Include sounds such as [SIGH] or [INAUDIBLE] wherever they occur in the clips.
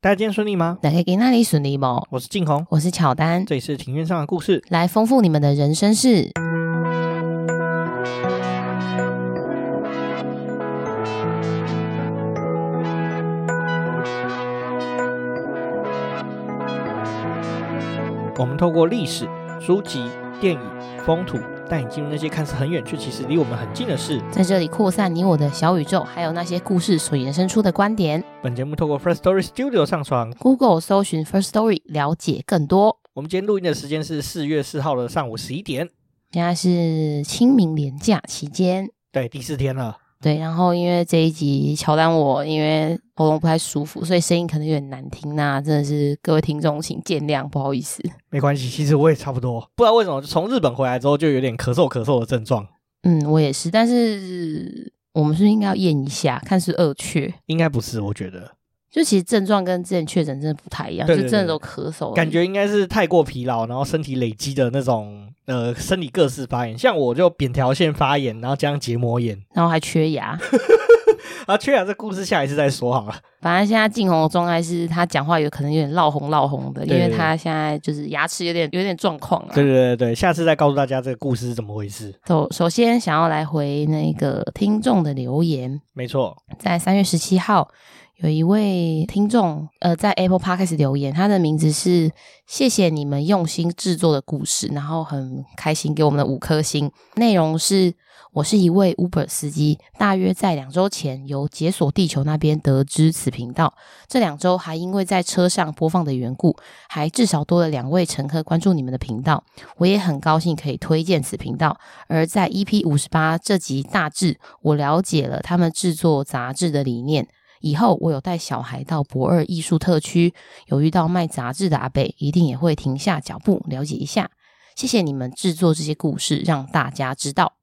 大家今天顺利吗？大家给那里顺利吗？我是静红，我是巧丹，这里是庭院上的故事，来丰富你们的人生事。我们透过历史、书籍、电影、风土，带你进入那些看似很远却其实离我们很近的事，在这里扩散你我的小宇宙，还有那些故事所延伸出的观点。本节目透过 First Story Studio 上传，Google 搜寻 First Story 了解更多。我们今天录音的时间是四月四号的上午十一点，现在是清明连假期间，对，第四天了。对，然后因为这一集乔丹我因为喉咙不太舒服，所以声音可能有点难听，那真的是各位听众请见谅，不好意思。没关系，其实我也差不多，不知道为什么从日本回来之后就有点咳嗽咳嗽的症状。嗯，我也是，但是我们是应该要验一下，看是二确？应该不是，我觉得。就其实症状跟之前确诊真的不太一样，对对对，就真的都咳嗽，感觉应该是太过疲劳，然后身体累积的那种呃生理各式发炎，像我就扁桃腺发炎，然后加上结膜炎，[LAUGHS] 然后还缺牙。[LAUGHS] 啊，缺牙这故事下一次再说好了。反正现在静红的状态是他讲话有可能有点闹红闹红的，因为他现在就是牙齿有点有点状况啊。对对对对，下次再告诉大家这个故事是怎么回事。首首先想要来回那个听众的留言，没错，在三月十七号。有一位听众，呃，在 Apple Podcast 留言，他的名字是谢谢你们用心制作的故事，然后很开心给我们的五颗星。内容是我是一位 Uber 司机，大约在两周前由解锁地球那边得知此频道，这两周还因为在车上播放的缘故，还至少多了两位乘客关注你们的频道。我也很高兴可以推荐此频道。而在 EP 五十八这集大致，我了解了他们制作杂志的理念。以后我有带小孩到博二艺术特区，有遇到卖杂志的阿北，一定也会停下脚步了解一下。谢谢你们制作这些故事，让大家知道。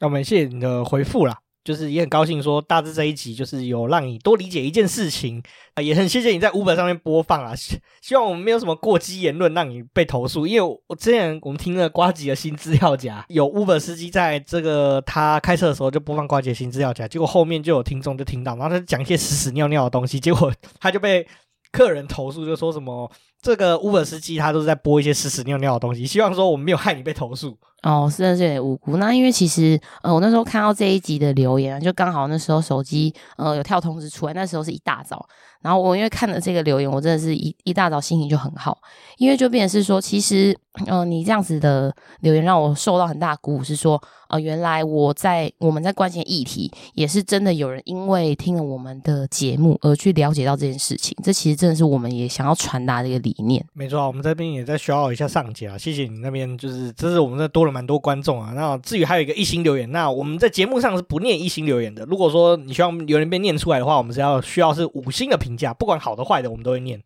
那我们谢谢你的回复啦。就是也很高兴说，大致这一集就是有让你多理解一件事情啊，也很谢谢你在 Uber 上面播放啊。希望我们没有什么过激言论让你被投诉，因为我之前我们听了瓜吉的新资料夹，有 Uber 司机在这个他开车的时候就播放瓜吉的新资料夹，结果后面就有听众就听到，然后他讲一些屎屎尿尿的东西，结果 [LAUGHS] 他就被客人投诉，就说什么这个 Uber 司机他都是在播一些屎屎尿尿的东西，希望说我们没有害你被投诉。哦，真的是有点无辜。那因为其实，呃，我那时候看到这一集的留言，就刚好那时候手机，呃，有跳通知出来，那时候是一大早。然后我因为看了这个留言，我真的是一一大早心情就很好，因为就变成是说，其实，呃，你这样子的留言让我受到很大鼓舞，是说，呃，原来我在我们在关心议题，也是真的有人因为听了我们的节目而去了解到这件事情，这其实真的是我们也想要传达的一个理念。没错，啊我们这边也在需要一下上节啊，谢谢你那边，就是这是我们这多了蛮多观众啊。那至于还有一个一星留言，那我们在节目上是不念一星留言的。如果说你希望留言被念出来的话，我们是要需要是五星的评。价不管好的坏的，我们都会念。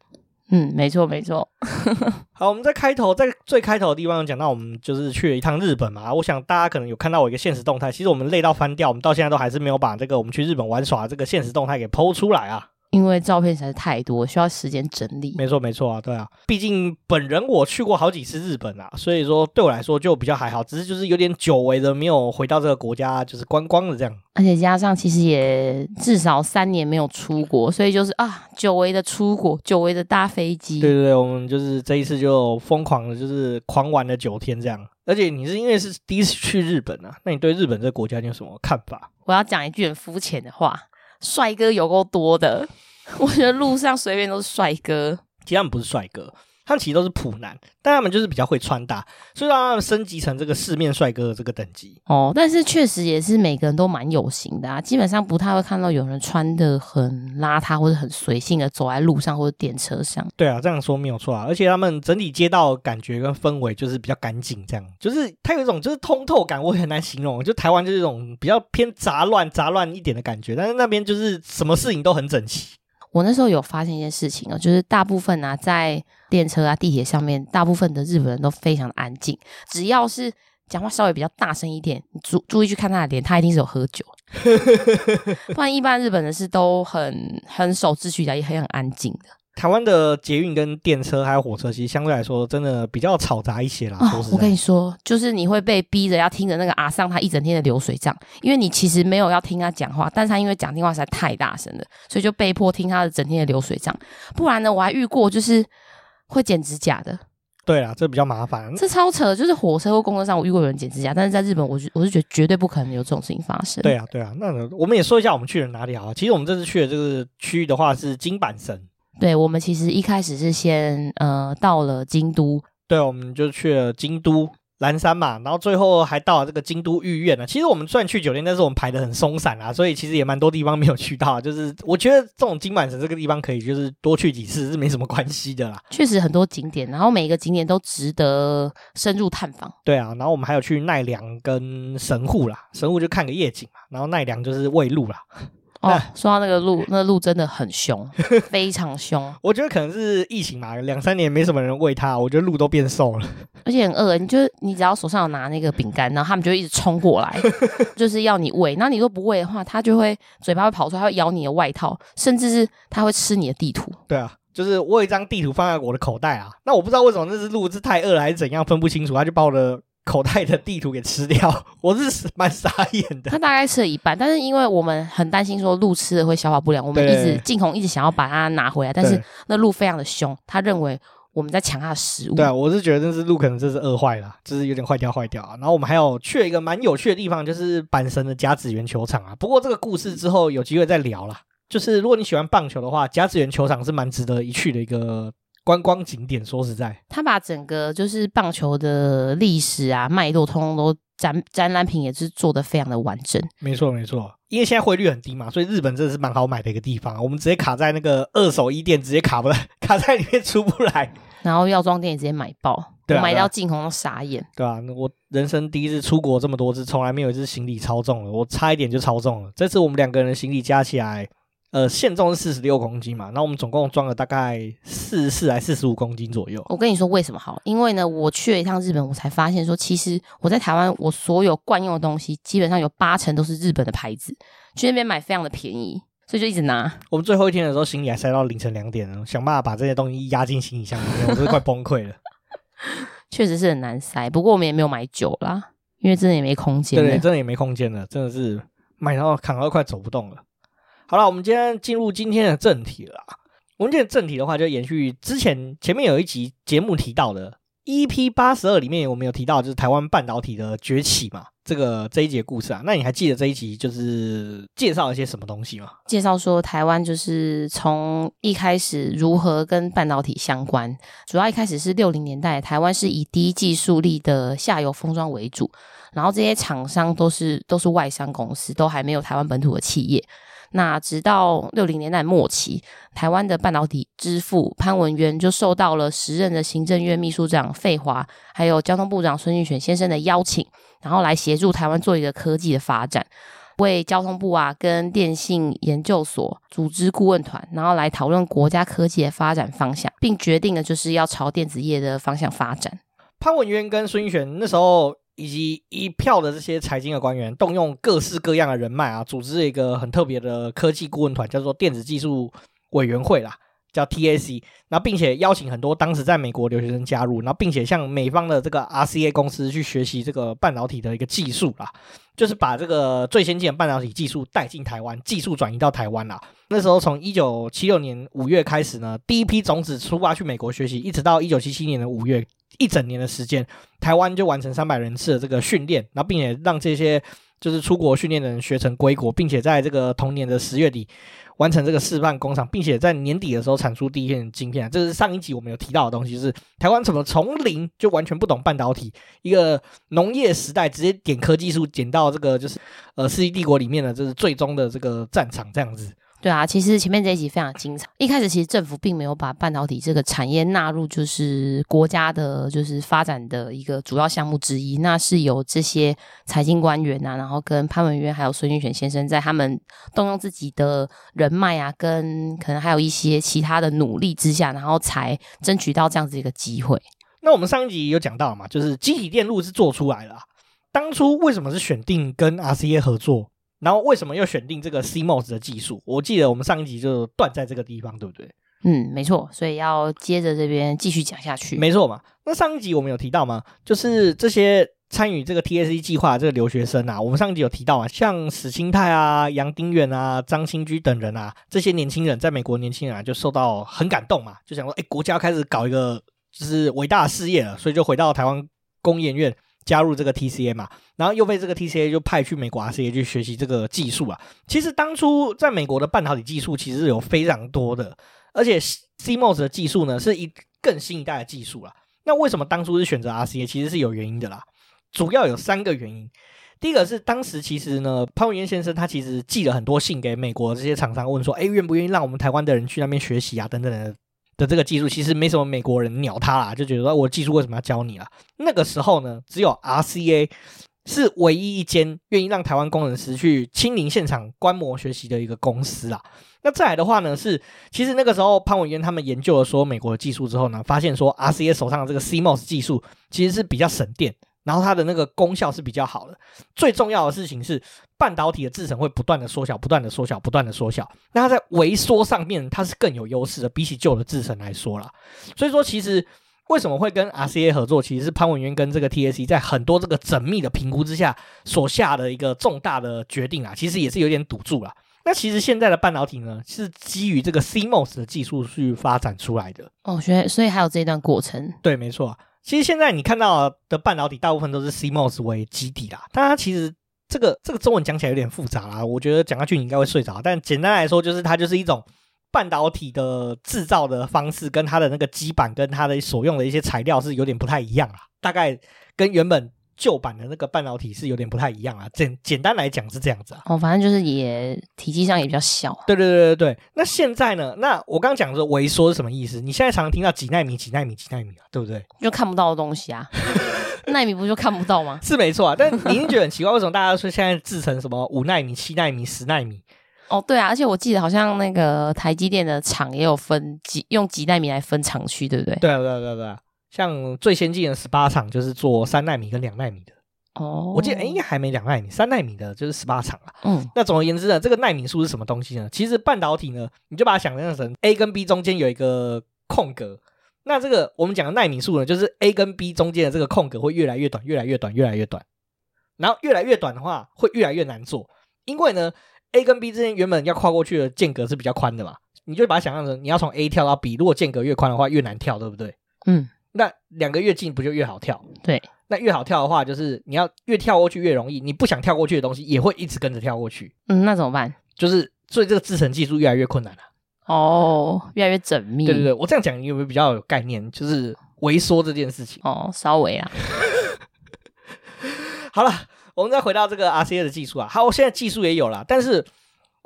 嗯，没错没错。[LAUGHS] 好，我们在开头，在最开头的地方讲到，我们就是去了一趟日本嘛。我想大家可能有看到我一个现实动态，其实我们累到翻掉，我们到现在都还是没有把这个我们去日本玩耍这个现实动态给 PO 出来啊。因为照片实在是太多，需要时间整理。没错，没错啊，对啊。毕竟本人我去过好几次日本啊，所以说对我来说就比较还好，只是就是有点久违的没有回到这个国家，就是观光的这样。而且加上其实也至少三年没有出国，所以就是啊，久违的出国，久违的搭飞机。对对对，我们就是这一次就疯狂的，就是狂玩了九天这样。而且你是因为是第一次去日本啊，那你对日本这个国家你有什么看法？我要讲一句很肤浅的话。帅哥有够多的，[LAUGHS] 我觉得路上随便都是帅哥。其实他们不是帅哥，他们其实都是普男，但他们就是比较会穿搭，所以让他们升级成这个四面帅哥的这个等级。哦，但是确实也是每个人都蛮有型的啊，基本上不太会看到有人穿的很邋遢或者很随性的走在路上或者电车上。对啊，这样说没有错啊，而且他们整体街道感觉跟氛围就是比较干净，这样就是它有一种就是通透感，我很难形容。就台湾就是一种比较偏杂乱、杂乱一点的感觉，但是那边就是什么事情都很整齐。我那时候有发现一件事情啊，就是大部分啊，在电车啊、地铁上面，大部分的日本人都非常的安静。只要是讲话稍微比较大声一点，你注注意去看他的脸，他一定是有喝酒。[LAUGHS] 不然一般日本人是都很很守秩序的，也很很安静的。台湾的捷运跟电车还有火车，其实相对来说真的比较嘈杂一些啦。哦，我跟你说，就是你会被逼着要听着那个阿尚他一整天的流水账，因为你其实没有要听他讲话，但是他因为讲电话实在太大声了，所以就被迫听他的整天的流水账。不然呢，我还遇过就是会剪指甲的。对啊，这比较麻烦。这超扯，就是火车或公车上，我遇过有人剪指甲，但是在日本，我是我是觉得绝对不可能有这种事情发生。对啊，对啊，那我们也说一下我们去了哪里啊？其实我们这次去的这个区域的话是金板神。对，我们其实一开始是先呃到了京都，对，我们就去了京都。岚山嘛，然后最后还到了这个京都御苑呢。其实我们虽然去酒店，但是我们排的很松散啊，所以其实也蛮多地方没有去到。就是我觉得这种金满城这个地方可以就是多去几次是没什么关系的啦。确实很多景点，然后每一个景点都值得深入探访。对啊，然后我们还有去奈良跟神户啦，神户就看个夜景嘛，然后奈良就是喂鹿啦。哦，说到那个鹿，那鹿真的很凶，[LAUGHS] 非常凶。我觉得可能是疫情嘛，两三年没什么人喂它，我觉得鹿都变瘦了，而且很饿。你就你只要手上有拿那个饼干，然后他们就一直冲过来，[LAUGHS] 就是要你喂。那你如果不喂的话，它就会嘴巴会跑出来，它会咬你的外套，甚至是它会吃你的地图。对啊，就是我有一张地图放在我的口袋啊，那我不知道为什么那只鹿是太饿了还是怎样，分不清楚，它就把我的。口袋的地图给吃掉，[LAUGHS] 我是蛮傻眼的。他大概吃了一半，但是因为我们很担心说鹿吃了会消化不良，我们一直静红一直想要把它拿回来，但是那鹿非常的凶，他认为我们在抢他的食物。对啊，我是觉得那只鹿可能真是饿坏了，就是有点坏掉坏掉啊。然后我们还有去了一个蛮有趣的地方，就是阪神的甲子园球场啊。不过这个故事之后有机会再聊啦。就是如果你喜欢棒球的话，甲子园球场是蛮值得一去的一个。观光景点，说实在，他把整个就是棒球的历史啊脉络，通通都展展览品也是做的非常的完整。没错没错，因为现在汇率很低嘛，所以日本真的是蛮好买的一个地方。我们直接卡在那个二手衣店，直接卡不来，[LAUGHS] 卡在里面出不来。然后药妆店也直接买爆，对啊，买到进红都傻眼。对啊，我人生第一次出国这么多次，从来没有一次行李超重了，我差一点就超重了。这次我们两个人的行李加起来。呃，限重是四十六公斤嘛，那我们总共装了大概四十四还四十五公斤左右。我跟你说为什么好？因为呢，我去了一趟日本，我才发现说，其实我在台湾，我所有惯用的东西基本上有八成都是日本的牌子，去那边买非常的便宜，所以就一直拿。我们最后一天的时候，行李还塞到凌晨两点了，想办法把这些东西压进行李箱里面，我都快崩溃了。[LAUGHS] 确实是很难塞，不过我们也没有买酒啦，因为真的也没空间。对，对，真的也没空间了，真的是买到扛到快走不动了。好了，我们今天进入今天的正题了。我们今天正题的话，就延续之前前面有一集节目提到的 EP 八十二里面，我们有提到就是台湾半导体的崛起嘛，这个这一集的故事啊。那你还记得这一集就是介绍了一些什么东西吗？介绍说台湾就是从一开始如何跟半导体相关，主要一开始是六零年代，台湾是以低技术力的下游封装为主，然后这些厂商都是都是外商公司，都还没有台湾本土的企业。那直到六零年代末期，台湾的半导体之父潘文渊就受到了时任的行政院秘书长费华，还有交通部长孙运璇先生的邀请，然后来协助台湾做一个科技的发展，为交通部啊跟电信研究所组织顾问团，然后来讨论国家科技的发展方向，并决定了就是要朝电子业的方向发展。潘文渊跟孙运璇那时候。以及一票的这些财经的官员，动用各式各样的人脉啊，组织了一个很特别的科技顾问团，叫做电子技术委员会啦，叫 TAC。那，并且邀请很多当时在美国留学生加入，然后，并且向美方的这个 RCA 公司去学习这个半导体的一个技术啦，就是把这个最先进的半导体技术带进台湾，技术转移到台湾啦。那时候，从一九七六年五月开始呢，第一批种子出发去美国学习，一直到一九七七年的五月。一整年的时间，台湾就完成三百人次的这个训练，然后并且让这些就是出国训练的人学成归国，并且在这个同年的十月底完成这个示范工厂，并且在年底的时候产出第一片晶片。这是上一集我们有提到的东西，是台湾怎么从零就完全不懂半导体，一个农业时代直接点科技树，点到这个就是呃世纪帝国里面的就是最终的这个战场这样子。对啊，其实前面这一集非常精彩。一开始其实政府并没有把半导体这个产业纳入，就是国家的，就是发展的一个主要项目之一。那是由这些财经官员啊，然后跟潘文渊还有孙运璇先生，在他们动用自己的人脉啊，跟可能还有一些其他的努力之下，然后才争取到这样子一个机会。那我们上一集有讲到嘛，就是积体电路是做出来了。当初为什么是选定跟 RCA 合作？然后为什么又选定这个 CMOS 的技术？我记得我们上一集就断在这个地方，对不对？嗯，没错，所以要接着这边继续讲下去。没错嘛。那上一集我们有提到吗？就是这些参与这个 TSC 计划的这个留学生啊，我们上一集有提到啊，像史清泰啊、杨丁远啊、张新居等人啊，这些年轻人在美国年轻人啊，就受到很感动嘛，就想说，哎，国家开始搞一个就是伟大的事业了，所以就回到台湾工研院加入这个 TCA 嘛，然后又被这个 TCA 就派去美国 RCA 去学习这个技术啊。其实当初在美国的半导体技术其实有非常多的，而且 CMOS 的技术呢是一更新一代的技术了。那为什么当初是选择 RCA？其实是有原因的啦，主要有三个原因。第一个是当时其实呢，潘文渊先生他其实寄了很多信给美国这些厂商，问说，哎，愿不愿意让我们台湾的人去那边学习啊？等等的的这个技术，其实没什么美国人鸟他啦，就觉得说我技术为什么要教你啊？那个时候呢，只有 RCA 是唯一一间愿意让台湾工程师去亲临现场观摩学习的一个公司啦。那再来的话呢，是其实那个时候潘文渊他们研究了说美国的技术之后呢，发现说 RCA 手上的这个 CMOS 技术其实是比较省电，然后它的那个功效是比较好的。最重要的事情是半导体的制程会不断的缩小，不断的缩小，不断的缩小。那它在微缩上面它是更有优势的，比起旧的制程来说啦。所以说，其实为什么会跟 RCA 合作，其实是潘文渊跟这个 TSC 在很多这个缜密的评估之下所下的一个重大的决定啊，其实也是有点赌注啦。那其实现在的半导体呢，是基于这个 CMOS 的技术去发展出来的哦，所以所以还有这一段过程。对，没错。其实现在你看到的半导体大部分都是 CMOS 为基底啦，但它其实这个这个中文讲起来有点复杂啦，我觉得讲下去你应该会睡着。但简单来说，就是它就是一种半导体的制造的方式，跟它的那个基板跟它的所用的一些材料是有点不太一样啦，大概跟原本。旧版的那个半导体是有点不太一样啊，简简单来讲是这样子啊。哦，反正就是也体积上也比较小。对对对对对。那现在呢？那我刚刚讲的萎缩是什么意思？你现在常常听到几纳米、几纳米、几纳米啊，对不对？就看不到的东西啊，纳米不就看不到吗？是没错啊，但你一定觉得很奇怪，为什么大家说现在制成什么五纳米、七纳米、十纳米？哦，对啊，而且我记得好像那个台积电的厂也有分几用几纳米来分厂区，对不对？对啊对啊对啊对啊。像最先进的十八厂就是做三纳米跟两纳米的哦，我记得哎，应该还没两纳米，三纳米的就是十八厂了。嗯，那总而言之呢，这个奈米数是什么东西呢？其实半导体呢，你就把它想象成 A 跟 B 中间有一个空格，那这个我们讲的奈米数呢，就是 A 跟 B 中间的这个空格会越来越短，越来越短，越来越短，然后越来越短的话会越来越难做，因为呢 A 跟 B 之间原本要跨过去的间隔是比较宽的嘛，你就把它想象成你要从 A 跳到 B，如果间隔越宽的话越难跳，对不对？嗯。那两个越近不就越好跳？对，那越好跳的话，就是你要越跳过去越容易，你不想跳过去的东西也会一直跟着跳过去。嗯，那怎么办？就是所以这个制成技术越来越困难了。哦，越来越缜密。对对对，我这样讲你有没有比较有概念？就是微缩这件事情。哦，稍微啊。[LAUGHS] 好了，我们再回到这个 RCA 的技术啊。好，我现在技术也有了，但是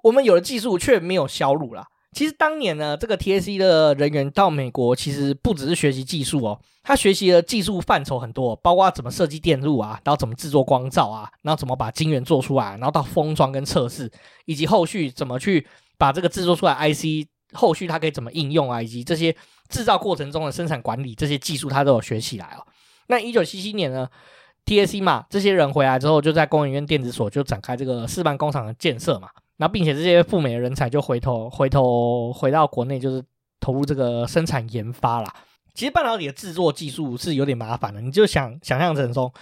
我们有了技术却没有销路了。其实当年呢，这个 TSC 的人员到美国，其实不只是学习技术哦，他学习的技术范畴很多，包括怎么设计电路啊，然后怎么制作光罩啊，然后怎么把晶圆做出来，然后到封装跟测试，以及后续怎么去把这个制作出来 IC，后续它可以怎么应用啊，以及这些制造过程中的生产管理这些技术，他都有学起来哦。那一九七七年呢，TSC 嘛，这些人回来之后，就在工研院电子所就展开这个示范工厂的建设嘛。然后，并且这些赴美的人才就回头、回头回到国内，就是投入这个生产研发啦。其实半导体的制作技术是有点麻烦的，你就想想象成说，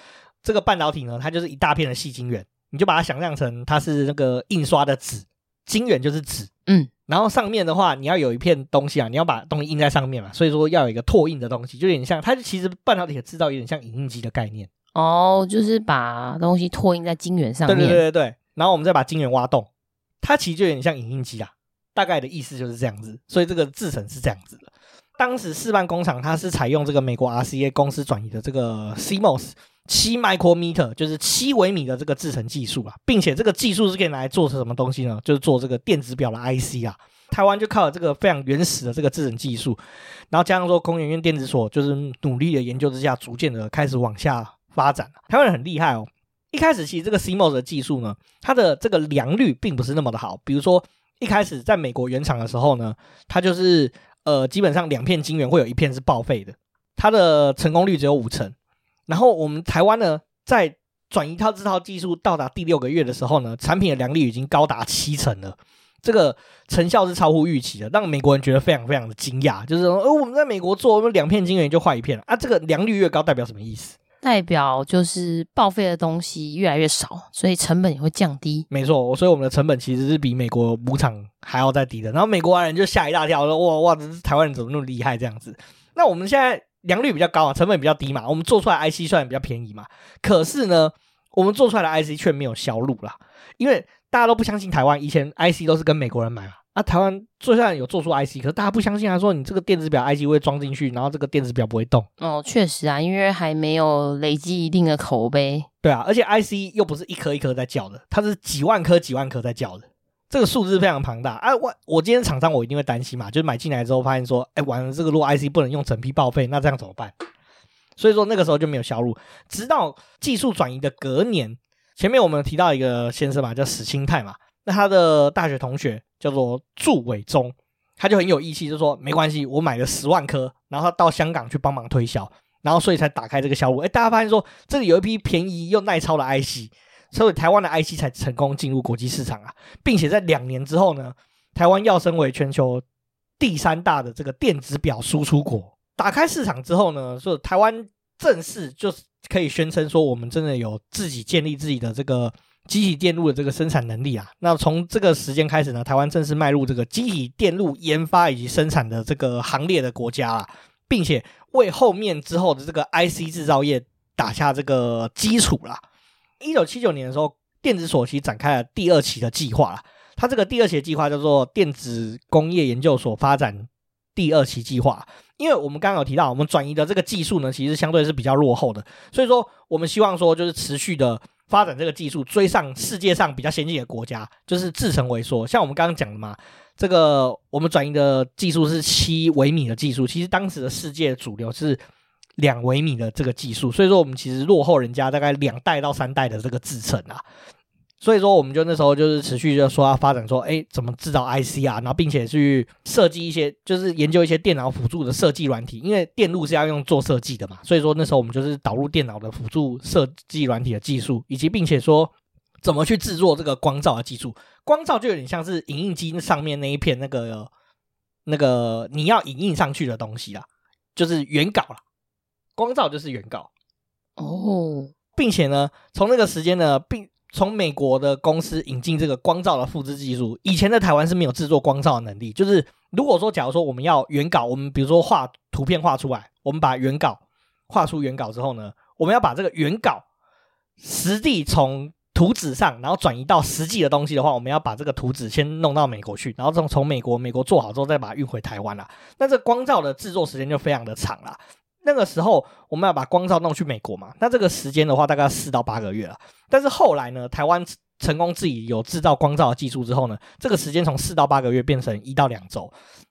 这个半导体呢，它就是一大片的细晶圆，你就把它想象成它是那个印刷的纸，晶圆就是纸，嗯，然后上面的话，你要有一片东西啊，你要把东西印在上面嘛，所以说要有一个拓印的东西，就有点像它其实半导体的制造有点像影印机的概念哦，就是把东西拓印在晶圆上面，对对对对对，然后我们再把晶圆挖洞。它其实就有点像影印机啊，大概的意思就是这样子，所以这个制程是这样子的。当时示范工厂它是采用这个美国 RCA 公司转移的这个 CMOS 七 micrometer，就是七微米的这个制程技术啊，并且这个技术是可以拿来做成什么东西呢？就是做这个电子表的 IC 啊。台湾就靠了这个非常原始的这个制程技术，然后加上说工研院电子所就是努力的研究之下，逐渐的开始往下发展。台湾人很厉害哦。一开始其实这个 CMOS 的技术呢，它的这个良率并不是那么的好。比如说一开始在美国原厂的时候呢，它就是呃基本上两片晶圆会有一片是报废的，它的成功率只有五成。然后我们台湾呢，在转移套这套技术到达第六个月的时候呢，产品的良率已经高达七成了。这个成效是超乎预期的，让美国人觉得非常非常的惊讶。就是说，呃，我们在美国做，我们两片晶圆就坏一片了啊！这个良率越高，代表什么意思？代表就是报废的东西越来越少，所以成本也会降低。没错，所以我们的成本其实是比美国母厂还要再低的。然后美国人就吓一大跳，说：“哇哇，这台湾人怎么那么厉害？”这样子。那我们现在良率比较高啊，成本比较低嘛，我们做出来 IC 算比较便宜嘛。可是呢，我们做出来的 IC 却没有销路啦，因为。大家都不相信台湾，以前 IC 都是跟美国人买嘛。啊，台湾做下来有做出 IC，可是大家不相信，他说你这个电子表 IC 会装进去，然后这个电子表不会动。哦，确实啊，因为还没有累积一定的口碑。对啊，而且 IC 又不是一颗一颗在叫的，它是几万颗几万颗在叫的，这个数字非常庞大。啊，我我今天厂商我一定会担心嘛，就是买进来之后发现说，哎，完了，这个如果 IC 不能用整批报废，那这样怎么办？所以说那个时候就没有销路，直到技术转移的隔年。前面我们提到一个先生嘛，叫史清泰嘛。那他的大学同学叫做祝伟忠，他就很有义气，就说没关系，我买了十万颗，然后他到香港去帮忙推销，然后所以才打开这个销路。哎，大家发现说这里有一批便宜又耐操的 IC，所以台湾的 IC 才成功进入国际市场啊，并且在两年之后呢，台湾要升为全球第三大的这个电子表输出国。打开市场之后呢，说台湾正式就是可以宣称说，我们真的有自己建立自己的这个。积体电路的这个生产能力啊，那从这个时间开始呢，台湾正式迈入这个积体电路研发以及生产的这个行列的国家啊，并且为后面之后的这个 IC 制造业打下这个基础啦。一九七九年的时候，电子所其展开了第二期的计划啦。它这个第二期的计划叫做电子工业研究所发展第二期计划，因为我们刚刚有提到，我们转移的这个技术呢，其实相对是比较落后的，所以说我们希望说就是持续的。发展这个技术，追上世界上比较先进的国家，就是制程萎缩。像我们刚刚讲的嘛，这个我们转移的技术是七微米的技术，其实当时的世界主流是两微米的这个技术，所以说我们其实落后人家大概两代到三代的这个制程啊。所以说，我们就那时候就是持续就说要发展说，哎，怎么制造 IC 啊，然后并且去设计一些，就是研究一些电脑辅助的设计软体，因为电路是要用做设计的嘛。所以说那时候我们就是导入电脑的辅助设计软体的技术，以及并且说怎么去制作这个光照的技术。光照就有点像是影印机上面那一片那个那个你要影印上去的东西啦，就是原稿啦。光照就是原稿哦，并且呢，从那个时间呢，并从美国的公司引进这个光罩的复制技术，以前的台湾是没有制作光罩的能力。就是如果说，假如说我们要原稿，我们比如说画图片画出来，我们把原稿画出原稿之后呢，我们要把这个原稿实地从图纸上，然后转移到实际的东西的话，我们要把这个图纸先弄到美国去，然后从从美国美国做好之后再把它运回台湾啦。那这光罩的制作时间就非常的长了。那个时候我们要把光照弄去美国嘛，那这个时间的话大概四到八个月了。但是后来呢，台湾成功自己有制造光照的技术之后呢，这个时间从四到八个月变成一到两周，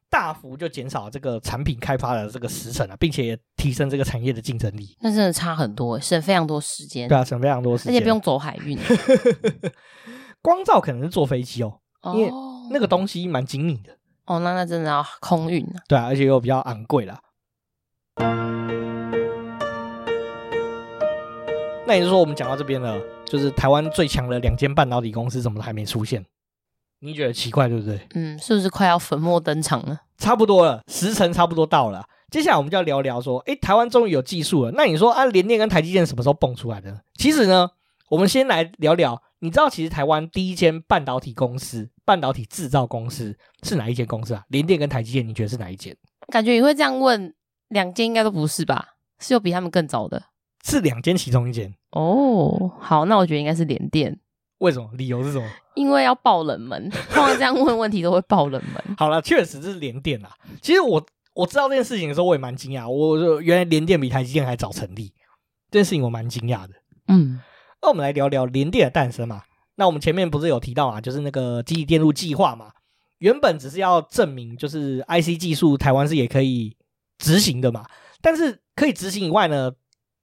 大幅就减少这个产品开发的这个时程了，并且也提升这个产业的竞争力。那真的差很多，省非常多时间。对啊，省非常多时间，而且不用走海运。[LAUGHS] 光照可能是坐飞机哦，因为那个东西蛮精密的。哦，那那真的要空运啊。对啊，而且又比较昂贵啦。那也就是说，我们讲到这边了，就是台湾最强的两间半导体公司怎么都还没出现？你觉得奇怪对不对？嗯，是不是快要粉墨登场了？差不多了，时辰差不多到了。接下来我们就要聊聊说，诶，台湾终于有技术了。那你说啊，联电跟台积电什么时候蹦出来的？其实呢，我们先来聊聊。你知道，其实台湾第一间半导体公司、半导体制造公司是哪一间公司啊？联电跟台积电，你觉得是哪一间？感觉你会这样问，两间应该都不是吧？是有比他们更早的？是两间其中一间哦。好，那我觉得应该是联电。为什么？理由是什么？因为要爆冷门，[LAUGHS] 通常这样问问题都会爆冷门。好了，确实是联电啊。其实我我知道这件事情的时候，我也蛮惊讶。我就原来联电比台积电还早成立，这件事情我蛮惊讶的。嗯，那我们来聊聊联电的诞生嘛。那我们前面不是有提到啊，就是那个积体电路计划嘛，原本只是要证明就是 IC 技术台湾是也可以执行的嘛，但是可以执行以外呢，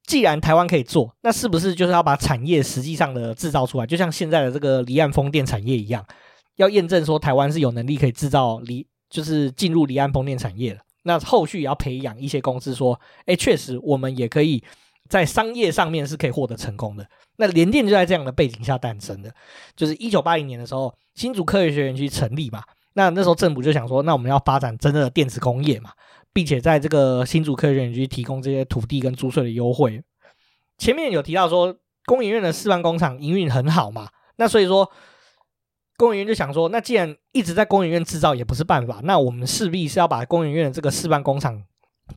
既然台湾可以做，那是不是就是要把产业实际上的制造出来？就像现在的这个离岸风电产业一样，要验证说台湾是有能力可以制造离，就是进入离岸风电产业的。那后续也要培养一些公司说，哎，确实我们也可以在商业上面是可以获得成功的。那联电就在这样的背景下诞生的，就是一九八零年的时候，新竹科学园区成立嘛。那那时候政府就想说，那我们要发展真正的电子工业嘛，并且在这个新竹科学园区提供这些土地跟租税的优惠。前面有提到说，工研院的示范工厂营运很好嘛，那所以说工研院就想说，那既然一直在工研院制造也不是办法，那我们势必是要把工研院的这个示范工厂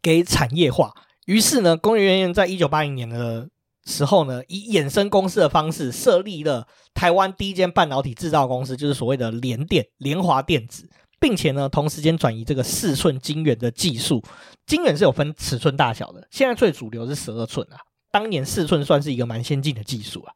给产业化。于是呢，工研院在一九八零年的时候呢，以衍生公司的方式设立了台湾第一间半导体制造公司，就是所谓的联电、联华电子，并且呢，同时间转移这个四寸晶圆的技术。晶圆是有分尺寸大小的，现在最主流是十二寸啊。当年四寸算是一个蛮先进的技术啊。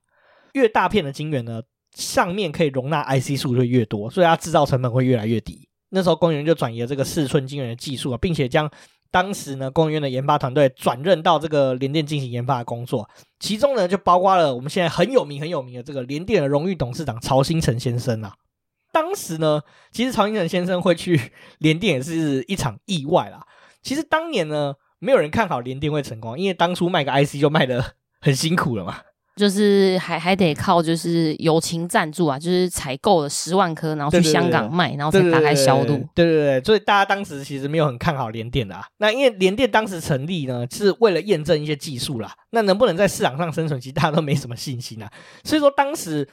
越大片的晶圆呢，上面可以容纳 IC 数就越多，所以它制造成本会越来越低。那时候工研院就转移了这个四寸晶圆的技术啊，并且将当时呢，工研院的研发团队转任到这个联电进行研发的工作，其中呢就包括了我们现在很有名、很有名的这个联电的荣誉董事长曹兴诚先生啊。当时呢，其实曹兴诚先生会去 [LAUGHS] 联电也是一场意外啦。其实当年呢，没有人看好联电会成功，因为当初卖个 IC 就卖的很辛苦了嘛。就是还还得靠就是友情赞助啊，就是采购了十万颗，然后去香港卖，然后才打开销路。对对对，所以大家当时其实没有很看好联电的啊。那因为联电当时成立呢，是为了验证一些技术啦。那能不能在市场上生存，其实大家都没什么信心啊。所以说当时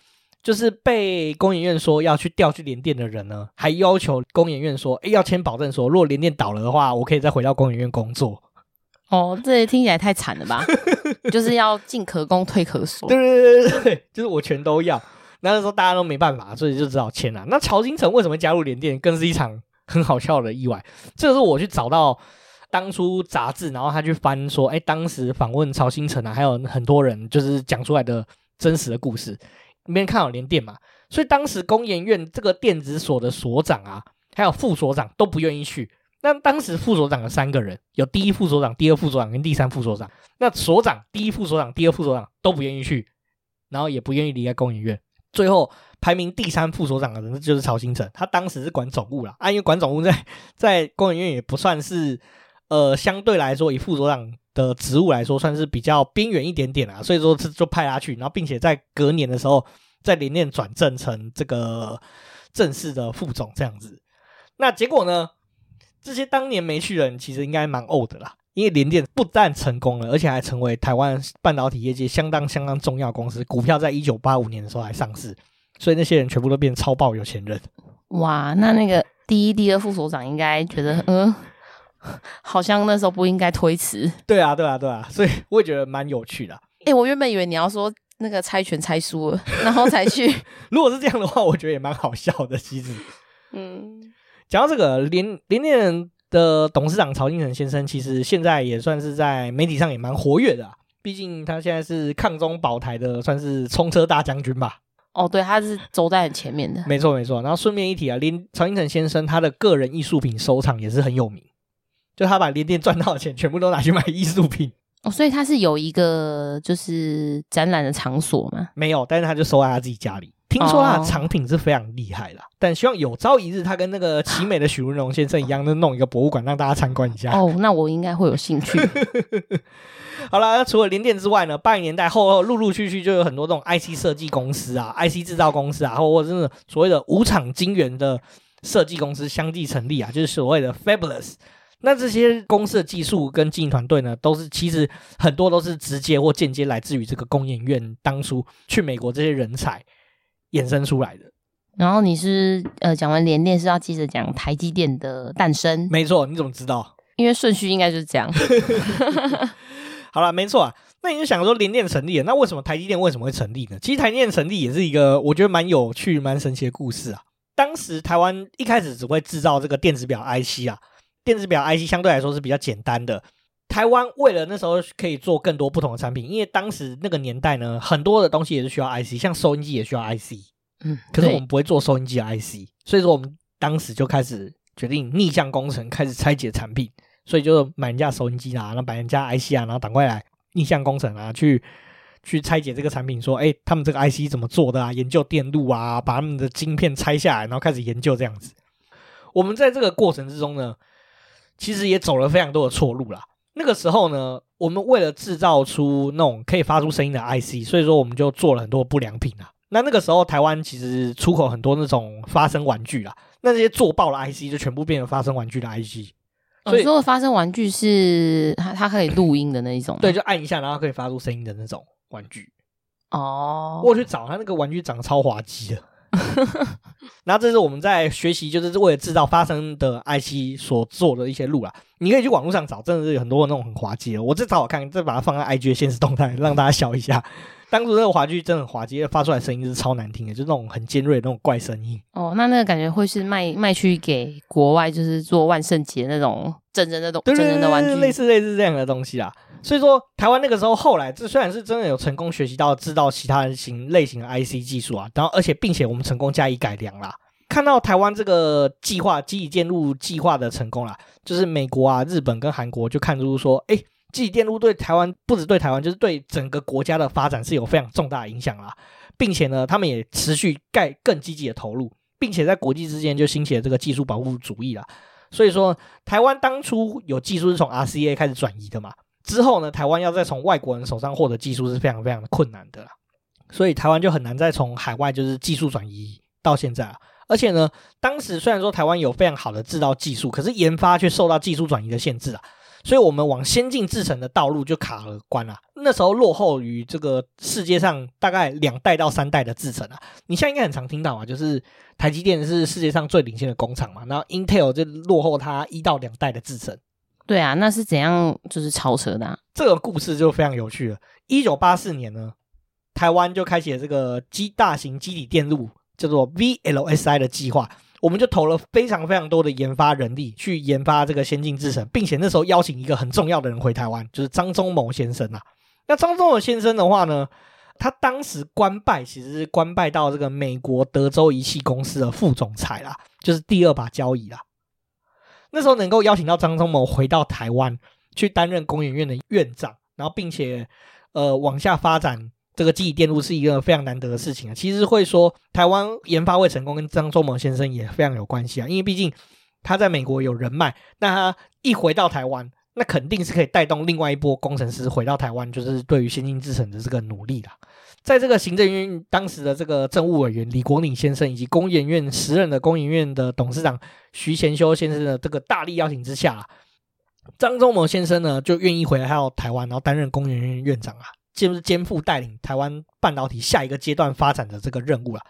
就是被工研院说要去调去联电的人呢，还要求工研院说，哎，要签保证说，如果联电倒了的话，我可以再回到工研院工作。哦，这听起来太惨了吧？[LAUGHS] 就是要进可攻退可守。对 [LAUGHS] 对对对对，就是我全都要。那时候大家都没办法，所以就只好签了。那曹兴诚为什么加入联电，更是一场很好笑的意外。这个是我去找到当初杂志，然后他去翻说，哎，当时访问曹兴诚啊，还有很多人就是讲出来的真实的故事。没人看好联电嘛，所以当时工研院这个电子所的所长啊，还有副所长都不愿意去。那当时副所长有三个人，有第一副所长、第二副所长跟第三副所长。那所长、第一副所长、第二副所长都不愿意去，然后也不愿意离开工研院。最后排名第三副所长的人就是曹兴诚，他当时是管总务啦，啊，因为管总务在在工研院也不算是，呃，相对来说以副所长的职务来说算是比较边缘一点点啦，所以说就就派他去，然后并且在隔年的时候在联电转正成这个正式的副总这样子。那结果呢？这些当年没去的人，其实应该蛮呕的啦。因为联电不但成功了，而且还成为台湾半导体业界相当相当重要公司。股票在一九八五年的时候还上市，所以那些人全部都变超爆有钱人。哇，那那个第一、第二副所长应该觉得，嗯，[LAUGHS] 好像那时候不应该推迟。对啊，对啊，对啊，所以我也觉得蛮有趣的。哎、欸，我原本以为你要说那个猜拳猜输了，[LAUGHS] 然后才去。[LAUGHS] 如果是这样的话，我觉得也蛮好笑的。其实，嗯。讲到这个联联电的董事长曹金成先生，其实现在也算是在媒体上也蛮活跃的啊。毕竟他现在是抗中保台的，算是冲车大将军吧。哦，对，他是走在很前面的。没错，没错。然后顺便一提啊，林曹金成先生他的个人艺术品收藏也是很有名，就他把联电赚到的钱全部都拿去买艺术品。哦，所以他是有一个就是展览的场所吗？没有，但是他就收在他自己家里。听说他的藏品是非常厉害的，但希望有朝一日他跟那个奇美的许文龙先生一样，能弄一个博物馆让大家参观一下。哦，那我应该会有兴趣。[LAUGHS] 好了，那除了联电之外呢，八零年代后后陆陆续续就有很多这种 IC 设计公司啊、IC 制造公司啊，或者是所谓的五厂晶圆的设计公司相继成立啊，就是所谓的 Fabless。那这些公司的技术跟经营团队呢，都是其实很多都是直接或间接来自于这个工研院当初去美国这些人才。衍生出来的，然后你是呃讲完联电是要接着讲台积电的诞生？没错，你怎么知道？因为顺序应该就是这样。[LAUGHS] [LAUGHS] 好了，没错啊。那你就想说联电成立了，那为什么台积电为什么会成立呢？其实台积电成立也是一个我觉得蛮有趣、蛮神奇的故事啊。当时台湾一开始只会制造这个电子表 IC 啊，电子表 IC 相对来说是比较简单的。台湾为了那时候可以做更多不同的产品，因为当时那个年代呢，很多的东西也是需要 IC，像收音机也需要 IC。嗯，可是我们不会做收音机的 IC，所以说我们当时就开始决定逆向工程，开始拆解产品，所以就买人家收音机啊，然后买人家 IC 啊，然后赶快来逆向工程啊，去去拆解这个产品，说，哎，他们这个 IC 怎么做的啊？研究电路啊，把他们的晶片拆下来，然后开始研究这样子。我们在这个过程之中呢，其实也走了非常多的错路啦。那个时候呢，我们为了制造出那种可以发出声音的 IC，所以说我们就做了很多不良品啊。那那个时候台湾其实出口很多那种发声玩具啊，那这些做爆了 IC 就全部变成发声玩具的 IC。所以说发声玩具是它它可以录音的那一种，对，就按一下然后可以发出声音的那种玩具。哦，我去找它那个玩具长得超滑稽的。[LAUGHS] 然后这是我们在学习，就是为了制造发声的 IC 所做的一些路啦。你可以去网络上找，真的是有很多那种很滑稽的。我这找我看，再把它放在 IG 的现实动态，让大家笑一下。[LAUGHS] 当初那个滑稽真的很滑稽，发出来声音是超难听的，就那种很尖锐的那种怪声音。哦，那那个感觉会是卖卖去给国外，就是做万圣节那种真人那种真人的玩具，类似类似这样的东西啦。所以说，台湾那个时候后来，这虽然是真的有成功学习到制造其他型类型的 IC 技术啊，然后而且并且我们成功加以改良啦。看到台湾这个计划积体电路计划的成功啦，就是美国啊、日本跟韩国就看出说，哎，积体电路对台湾不止对台湾，就是对整个国家的发展是有非常重大的影响啦，并且呢，他们也持续盖更积极的投入，并且在国际之间就兴起了这个技术保护主义啦。所以说，台湾当初有技术是从 RCA 开始转移的嘛。之后呢，台湾要再从外国人手上获得技术是非常非常的困难的啦，所以台湾就很难再从海外就是技术转移到现在啊。而且呢，当时虽然说台湾有非常好的制造技术，可是研发却受到技术转移的限制啊，所以我们往先进制程的道路就卡了关啊。那时候落后于这个世界上大概两代到三代的制程啊。你现在应该很常听到啊，就是台积电是世界上最领先的工厂嘛，然后 Intel 就落后它一到两代的制程。对啊，那是怎样就是超车的啊？这个故事就非常有趣了。一九八四年呢，台湾就开启了这个机大型积体电路叫做 VLSI 的计划，我们就投了非常非常多的研发人力去研发这个先进制程，并且那时候邀请一个很重要的人回台湾，就是张忠谋先生啊。那张忠谋先生的话呢，他当时官拜其实是官拜到这个美国德州仪器公司的副总裁啦，就是第二把交椅啦。那时候能够邀请到张忠谋回到台湾去担任工研院的院长，然后并且呃往下发展这个记忆电路是一个非常难得的事情啊。其实会说台湾研发会成功跟张忠谋先生也非常有关系啊，因为毕竟他在美国有人脉，那他一回到台湾，那肯定是可以带动另外一波工程师回到台湾，就是对于先进制程的这个努力啦。在这个行政院当时的这个政务委员李国鼎先生，以及工研院时任的工研院的董事长徐贤修先生的这个大力邀请之下啊，张忠谋先生呢就愿意回来到台湾，然后担任工研院院长啊，就是肩负带领台湾半导体下一个阶段发展的这个任务了。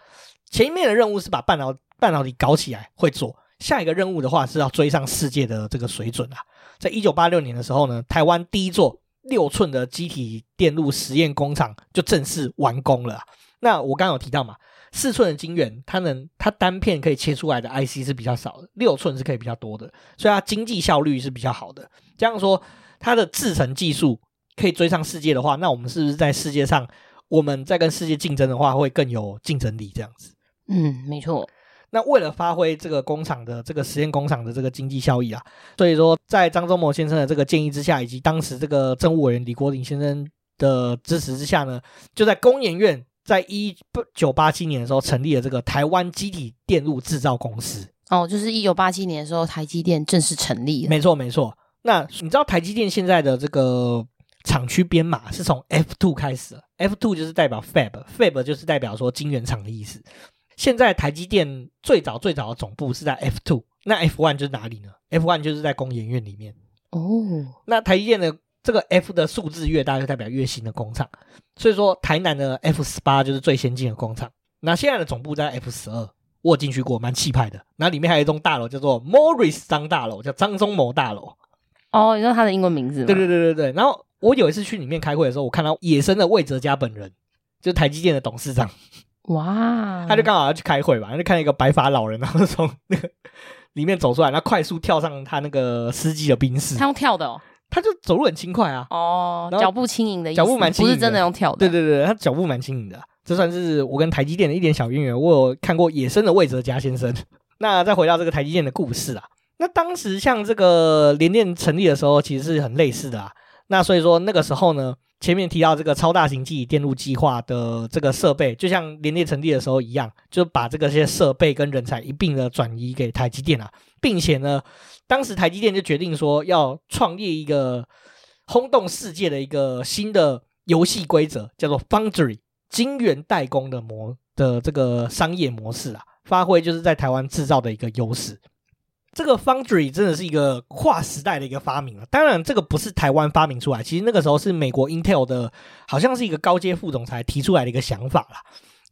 前面的任务是把半导半导体搞起来会做，下一个任务的话是要追上世界的这个水准啊。在一九八六年的时候呢，台湾第一座。六寸的机体电路实验工厂就正式完工了。那我刚刚有提到嘛，四寸的晶圆，它能它单片可以切出来的 IC 是比较少的，六寸是可以比较多的，所以它经济效率是比较好的。这样说，它的制程技术可以追上世界的话，那我们是不是在世界上，我们在跟世界竞争的话，会更有竞争力？这样子，嗯，没错。那为了发挥这个工厂的这个实验工厂的这个经济效益啊，所以说在张忠谋先生的这个建议之下，以及当时这个政务委员李国鼎先生的支持之下呢，就在工研院在一九八七年的时候成立了这个台湾机体电路制造公司。哦，就是一九八七年的时候，台积电正式成立了。没错，没错。那你知道台积电现在的这个厂区编码是从 F two 开始了，F two 就是代表 Fab，Fab 就是代表说晶圆厂的意思。现在台积电最早最早的总部是在 F two，那 F one 就是哪里呢？F one 就是在工研院里面哦。那台积电的这个 F 的数字越大，就代表越新的工厂。所以说，台南的 F 十八就是最先进的工厂。那现在的总部在 F 十二，我有进去过，蛮气派的。那里面还有一栋大楼叫做 Morris 张大楼，叫张忠谋大楼。哦，你知道他的英文名字吗？对对对对对。然后我有一次去里面开会的时候，我看到野生的魏哲家本人，就是台积电的董事长。哇！他就刚好要去开会吧，他就看一个白发老人，然后从那个里面走出来，然后快速跳上他那个司机的宾士。他用跳的哦，他就走路很轻快啊。哦，脚步轻盈的意思，脚步蛮轻盈的，不是真的用跳的。对对对，他脚步蛮轻盈的。这算是我跟台积电的一点小渊源。我有看过野生的魏哲家先生。[LAUGHS] 那再回到这个台积电的故事啊，那当时像这个联电成立的时候，其实是很类似的啊。那所以说那个时候呢。前面提到这个超大型记忆电路计划的这个设备，就像联电成立的时候一样，就把这个些设备跟人才一并的转移给台积电啊，并且呢，当时台积电就决定说要创立一个轰动世界的一个新的游戏规则，叫做 Foundry 晶圆代工的模的这个商业模式啊，发挥就是在台湾制造的一个优势。这个 Foundry 真的是一个跨时代的一个发明了。当然，这个不是台湾发明出来，其实那个时候是美国 Intel 的，好像是一个高阶副总裁提出来的一个想法啦。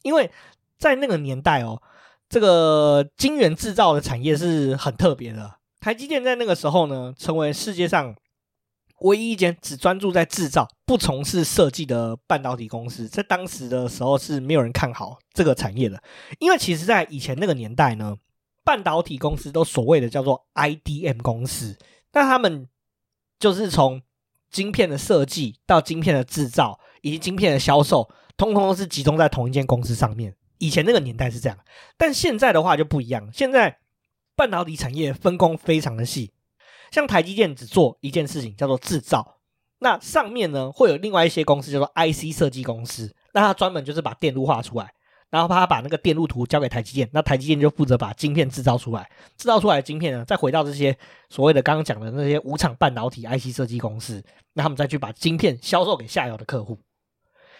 因为在那个年代哦，这个晶圆制造的产业是很特别的。台积电在那个时候呢，成为世界上唯一一间只专注在制造、不从事设计的半导体公司。在当时的时候是没有人看好这个产业的，因为其实在以前那个年代呢。半导体公司都所谓的叫做 IDM 公司，那他们就是从晶片的设计到晶片的制造以及晶片的销售，通通都是集中在同一间公司上面。以前那个年代是这样，但现在的话就不一样。现在半导体产业分工非常的细，像台积电只做一件事情叫做制造，那上面呢会有另外一些公司叫做 IC 设计公司，那它专门就是把电路画出来。然后他把那个电路图交给台积电，那台积电就负责把晶片制造出来，制造出来的晶片呢，再回到这些所谓的刚刚讲的那些无厂半导体 IC 设计公司，那他们再去把晶片销售给下游的客户。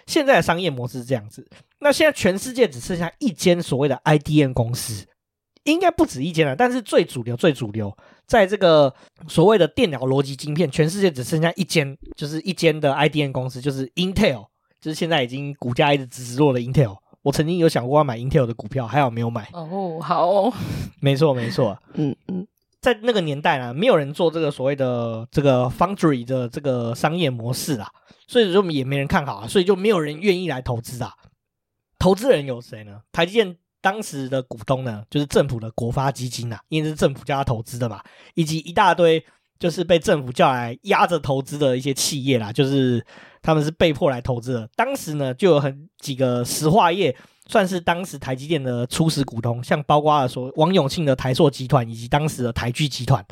现在的商业模式是这样子，那现在全世界只剩下一间所谓的 IDM 公司，应该不止一间了，但是最主流、最主流，在这个所谓的电脑逻辑晶片，全世界只剩下一间，就是一间的 IDM 公司，就是 Intel，就是现在已经股价一直直落的 Intel。我曾经有想过要买 Intel 的股票，还好没有买。哦，好哦，没错没错，嗯嗯，在那个年代呢，没有人做这个所谓的这个 Foundry 的这个商业模式啊，所以说也没人看好啊，所以就没有人愿意来投资啊。投资人有谁呢？台积电当时的股东呢，就是政府的国发基金啊，因为是政府叫他投资的嘛，以及一大堆就是被政府叫来压着投资的一些企业啦，就是。他们是被迫来投资的。当时呢，就有很几个石化业算是当时台积电的初始股东，像包括说王永庆的台塑集团以及当时的台聚集团。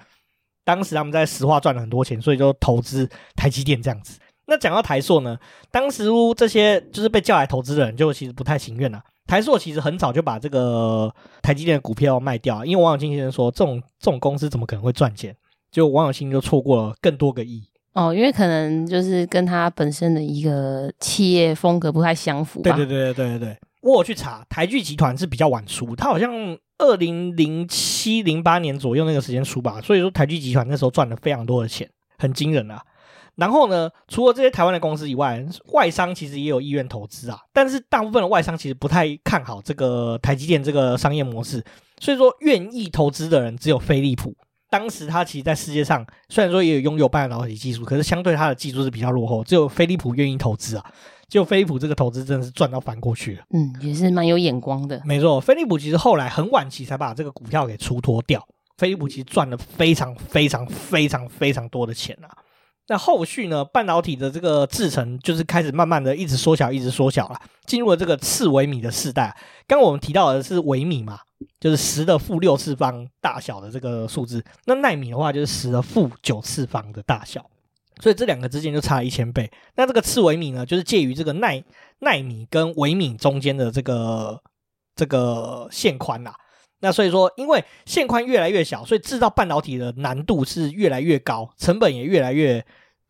当时他们在石化赚了很多钱，所以就投资台积电这样子。那讲到台塑呢，当时这些就是被叫来投资的人，就其实不太情愿了。台塑其实很早就把这个台积电的股票卖掉，因为王永庆先生说，这种这种公司怎么可能会赚钱？就王永庆就错过了更多个亿。哦，因为可能就是跟他本身的一个企业风格不太相符吧。对对对对对对，我有去查，台剧集团是比较晚出，他好像二零零七零八年左右那个时间出吧，所以说台剧集团那时候赚了非常多的钱，很惊人啊。然后呢，除了这些台湾的公司以外，外商其实也有意愿投资啊，但是大部分的外商其实不太看好这个台积电这个商业模式，所以说愿意投资的人只有飞利浦。当时他其实，在世界上虽然说也有拥有半导体技术，可是相对他的技术是比较落后，只有飞利浦愿意投资啊。结果飞利浦这个投资真的是赚到翻过去了。嗯，也是蛮有眼光的。没错，飞利浦其实后来很晚期才把这个股票给出脱掉。飞利浦其实赚了非常非常非常非常多的钱啊。那后续呢，半导体的这个制程就是开始慢慢的一直缩小，一直缩小了，进入了这个次微米的世代。刚刚我们提到的是微米嘛。就是十的负六次方大小的这个数字，那奈米的话就是十的负九次方的大小，所以这两个之间就差了一千倍。那这个次微米呢，就是介于这个奈奈米跟微米中间的这个这个线宽啦。那所以说，因为线宽越来越小，所以制造半导体的难度是越来越高，成本也越来越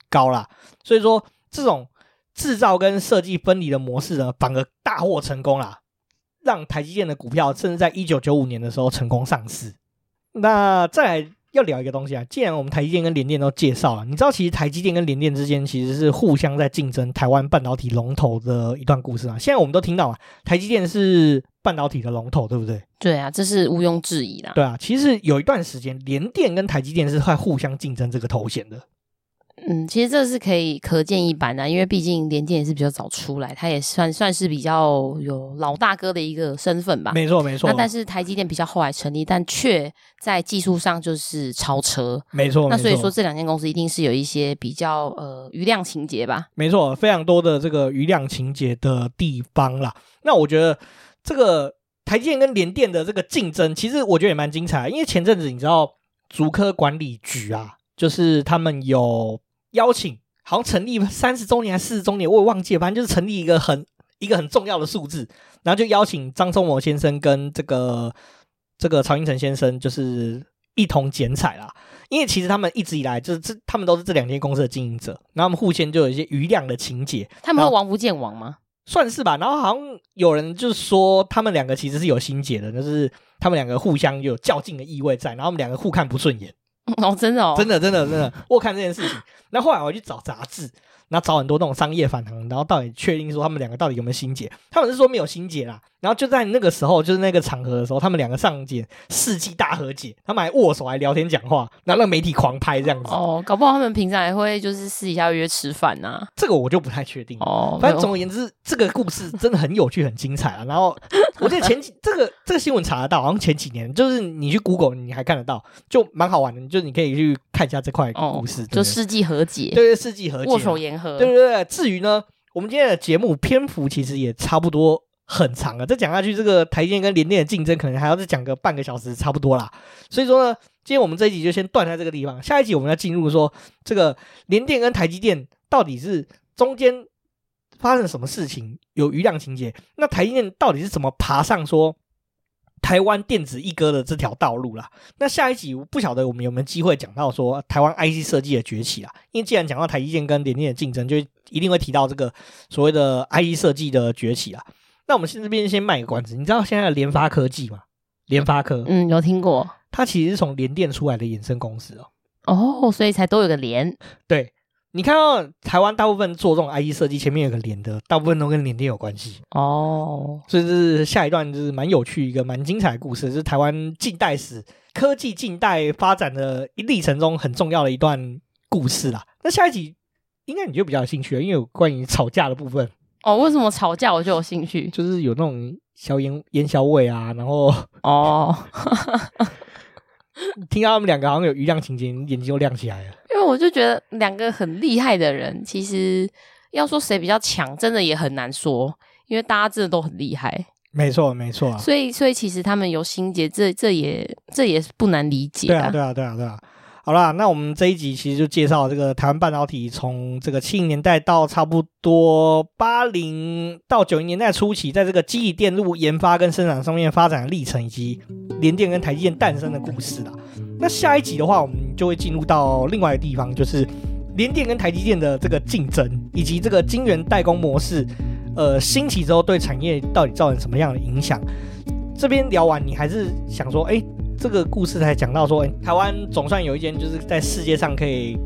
高啦。所以说，这种制造跟设计分离的模式呢，反而大获成功啦。让台积电的股票甚至在一九九五年的时候成功上市。那再来要聊一个东西啊，既然我们台积电跟联电都介绍了，你知道其实台积电跟联电之间其实是互相在竞争台湾半导体龙头的一段故事啊。现在我们都听到啊，台积电是半导体的龙头，对不对？对啊，这是毋庸置疑的。对啊，其实有一段时间联电跟台积电是会互相竞争这个头衔的。嗯，其实这是可以可见一斑的，因为毕竟联电也是比较早出来，他也算算是比较有老大哥的一个身份吧。没错，没错。那但是台积电比较后来成立，但却在技术上就是超车。没错。那所以说这两间公司一定是有一些比较呃余量情节吧？没错，非常多的这个余量情节的地方啦。那我觉得这个台积电跟联电的这个竞争，其实我觉得也蛮精彩的，因为前阵子你知道竹科管理局啊，就是他们有。邀请好像成立三十周年还是四十周年，我也忘记了，反正就是成立一个很一个很重要的数字，然后就邀请张忠谋先生跟这个这个曹兴诚先生就是一同剪彩啦。因为其实他们一直以来就是这，他们都是这两间公司的经营者，然后他们互相就有一些余量的情节。他们会王不见王吗？算是吧。然后好像有人就是说，他们两个其实是有心结的，就是他们两个互相有较劲的意味在，然后他们两个互看不顺眼。[LAUGHS] 哦，真的哦，真的，真的，真的，我看这件事情。那后来我去找杂志。然后找很多那种商业访谈，然后到底确定说他们两个到底有没有心结？他们是说没有心结啦。然后就在那个时候，就是那个场合的时候，他们两个上演世纪大和解，他们还握手，还聊天讲话，然后让媒体狂拍这样子。哦，搞不好他们平常还会就是私底下约吃饭呐、啊。这个我就不太确定哦。反正总而言之，这个故事真的很有趣，很精彩啊。然后 [LAUGHS] 我记得前几这个这个新闻查得到，好像前几年就是你去 Google 你还看得到，就蛮好玩的。就是你可以去看一下这块故事，哦、就世纪和解，对对，世纪和解，握手言和，对对对。至于呢，我们今天的节目篇幅其实也差不多。很长啊，再讲下去，这个台积电跟联电的竞争可能还要再讲个半个小时，差不多啦。所以说呢，今天我们这一集就先断在这个地方。下一集我们要进入说，这个联电跟台积电到底是中间发生什么事情，有余量情节？那台积电到底是怎么爬上说台湾电子一哥的这条道路啦？那下一集我不晓得我们有没有机会讲到说台湾 IC 设计的崛起啦？因为既然讲到台积电跟联电的竞争，就一定会提到这个所谓的 IC 设计的崛起啊。那我们现在这边先卖个关子，你知道现在的联发科技吗？联发科，嗯，有听过。它其实是从联电出来的衍生公司哦。哦，所以才都有个联。对，你看到台湾大部分做这种 IE 设计，前面有个联的，大部分都跟联电有关系。哦，所以这是下一段就是蛮有趣一个蛮精彩的故事，就是台湾近代史科技近代发展的一历程中很重要的一段故事啦。那下一集应该你就比较有兴趣了，因为有关于吵架的部分。哦，为什么吵架我就有兴趣？就是有那种硝烟烟硝味啊，然后哦，[LAUGHS] [LAUGHS] 听到他们两个好像有余量情节，眼睛又亮起来了。因为我就觉得两个很厉害的人，其实要说谁比较强，真的也很难说，因为大家真的都很厉害。没错，没错。所以，所以其实他们有心结，这这也这也是不难理解。对啊，对啊，对啊，对啊。好啦，那我们这一集其实就介绍这个台湾半导体从这个七零年代到差不多八零到九零年代初期，在这个机体电路研发跟生产上面发展的历程，以及联电跟台积电诞生的故事啦。那下一集的话，我们就会进入到另外一个地方，就是联电跟台积电的这个竞争，以及这个晶圆代工模式，呃，兴起之后对产业到底造成什么样的影响？这边聊完，你还是想说，哎？这个故事才讲到说，台湾总算有一间就是在世界上可以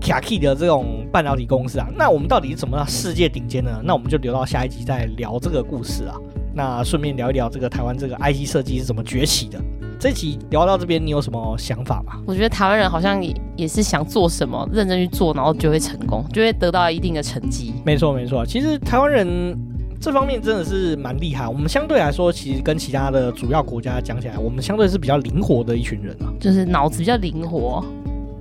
卡 key 的这种半导体公司啊。那我们到底是怎么到世界顶尖呢？那我们就留到下一集再聊这个故事啊。那顺便聊一聊这个台湾这个 IC 设计是怎么崛起的。这一集聊到这边，你有什么想法吗？我觉得台湾人好像也也是想做什么，认真去做，然后就会成功，就会得到一定的成绩。没错，没错。其实台湾人。这方面真的是蛮厉害。我们相对来说，其实跟其他的主要国家讲起来，我们相对是比较灵活的一群人啊，就是脑子比较灵活，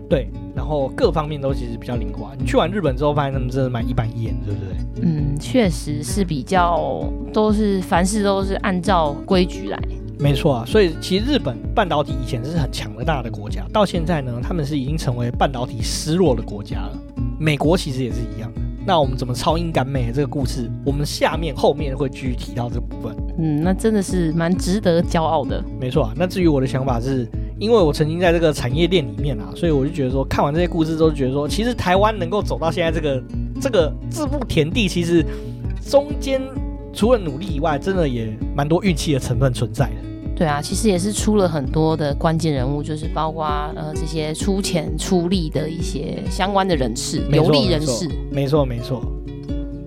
对，然后各方面都其实比较灵活。你去完日本之后，发现他们真的蛮一板一眼，对不对？嗯，确实是比较都是凡事都是按照规矩来。没错啊，所以其实日本半导体以前是很强大的国家，到现在呢，他们是已经成为半导体失落的国家了。美国其实也是一样。那我们怎么超英赶美的这个故事，我们下面后面会继续提到这部分。嗯，那真的是蛮值得骄傲的。没错啊。那至于我的想法是，因为我曾经在这个产业链里面啊，所以我就觉得说，看完这些故事之后，觉得说，其实台湾能够走到现在这个这个这步田地，其实中间除了努力以外，真的也蛮多运气的成分存在的。对啊，其实也是出了很多的关键人物，就是包括呃这些出钱出力的一些相关的人士、有利人士。没错，没错。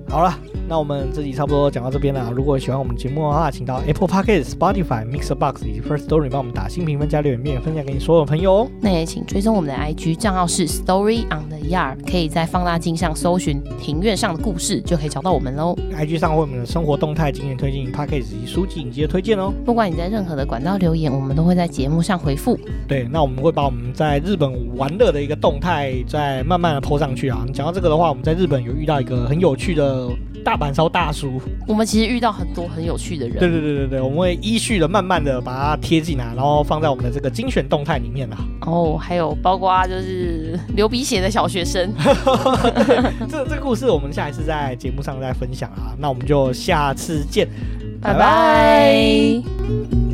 好了。那我们这集差不多讲到这边了。如果喜欢我们节目的话，请到 Apple Podcast、Spotify、Mixer Box 以及 First Story 帮我们打新评分、加留言，并分享给你所有朋友哦。那也请追踪我们的 IG 账号是 Story on the Yard，可以在放大镜上搜寻庭院上的故事，就可以找到我们喽。IG 上会我们的生活动态、经验推荐、Podcast 以及书籍影集的推荐哦。不管你在任何的管道留言，我们都会在节目上回复。对，那我们会把我们在日本玩乐的一个动态再慢慢的 po 上去啊。讲到这个的话，我们在日本有遇到一个很有趣的大阪烧大叔。我们其实遇到很多很有趣的人，对对对对对，我们会依序的慢慢的把它贴进来，然后放在我们的这个精选动态里面啦。哦，还有包括就是流鼻血的小学生，[LAUGHS] 这这个故事我们下一次在节目上再分享啊，那我们就下次见，拜拜。拜拜。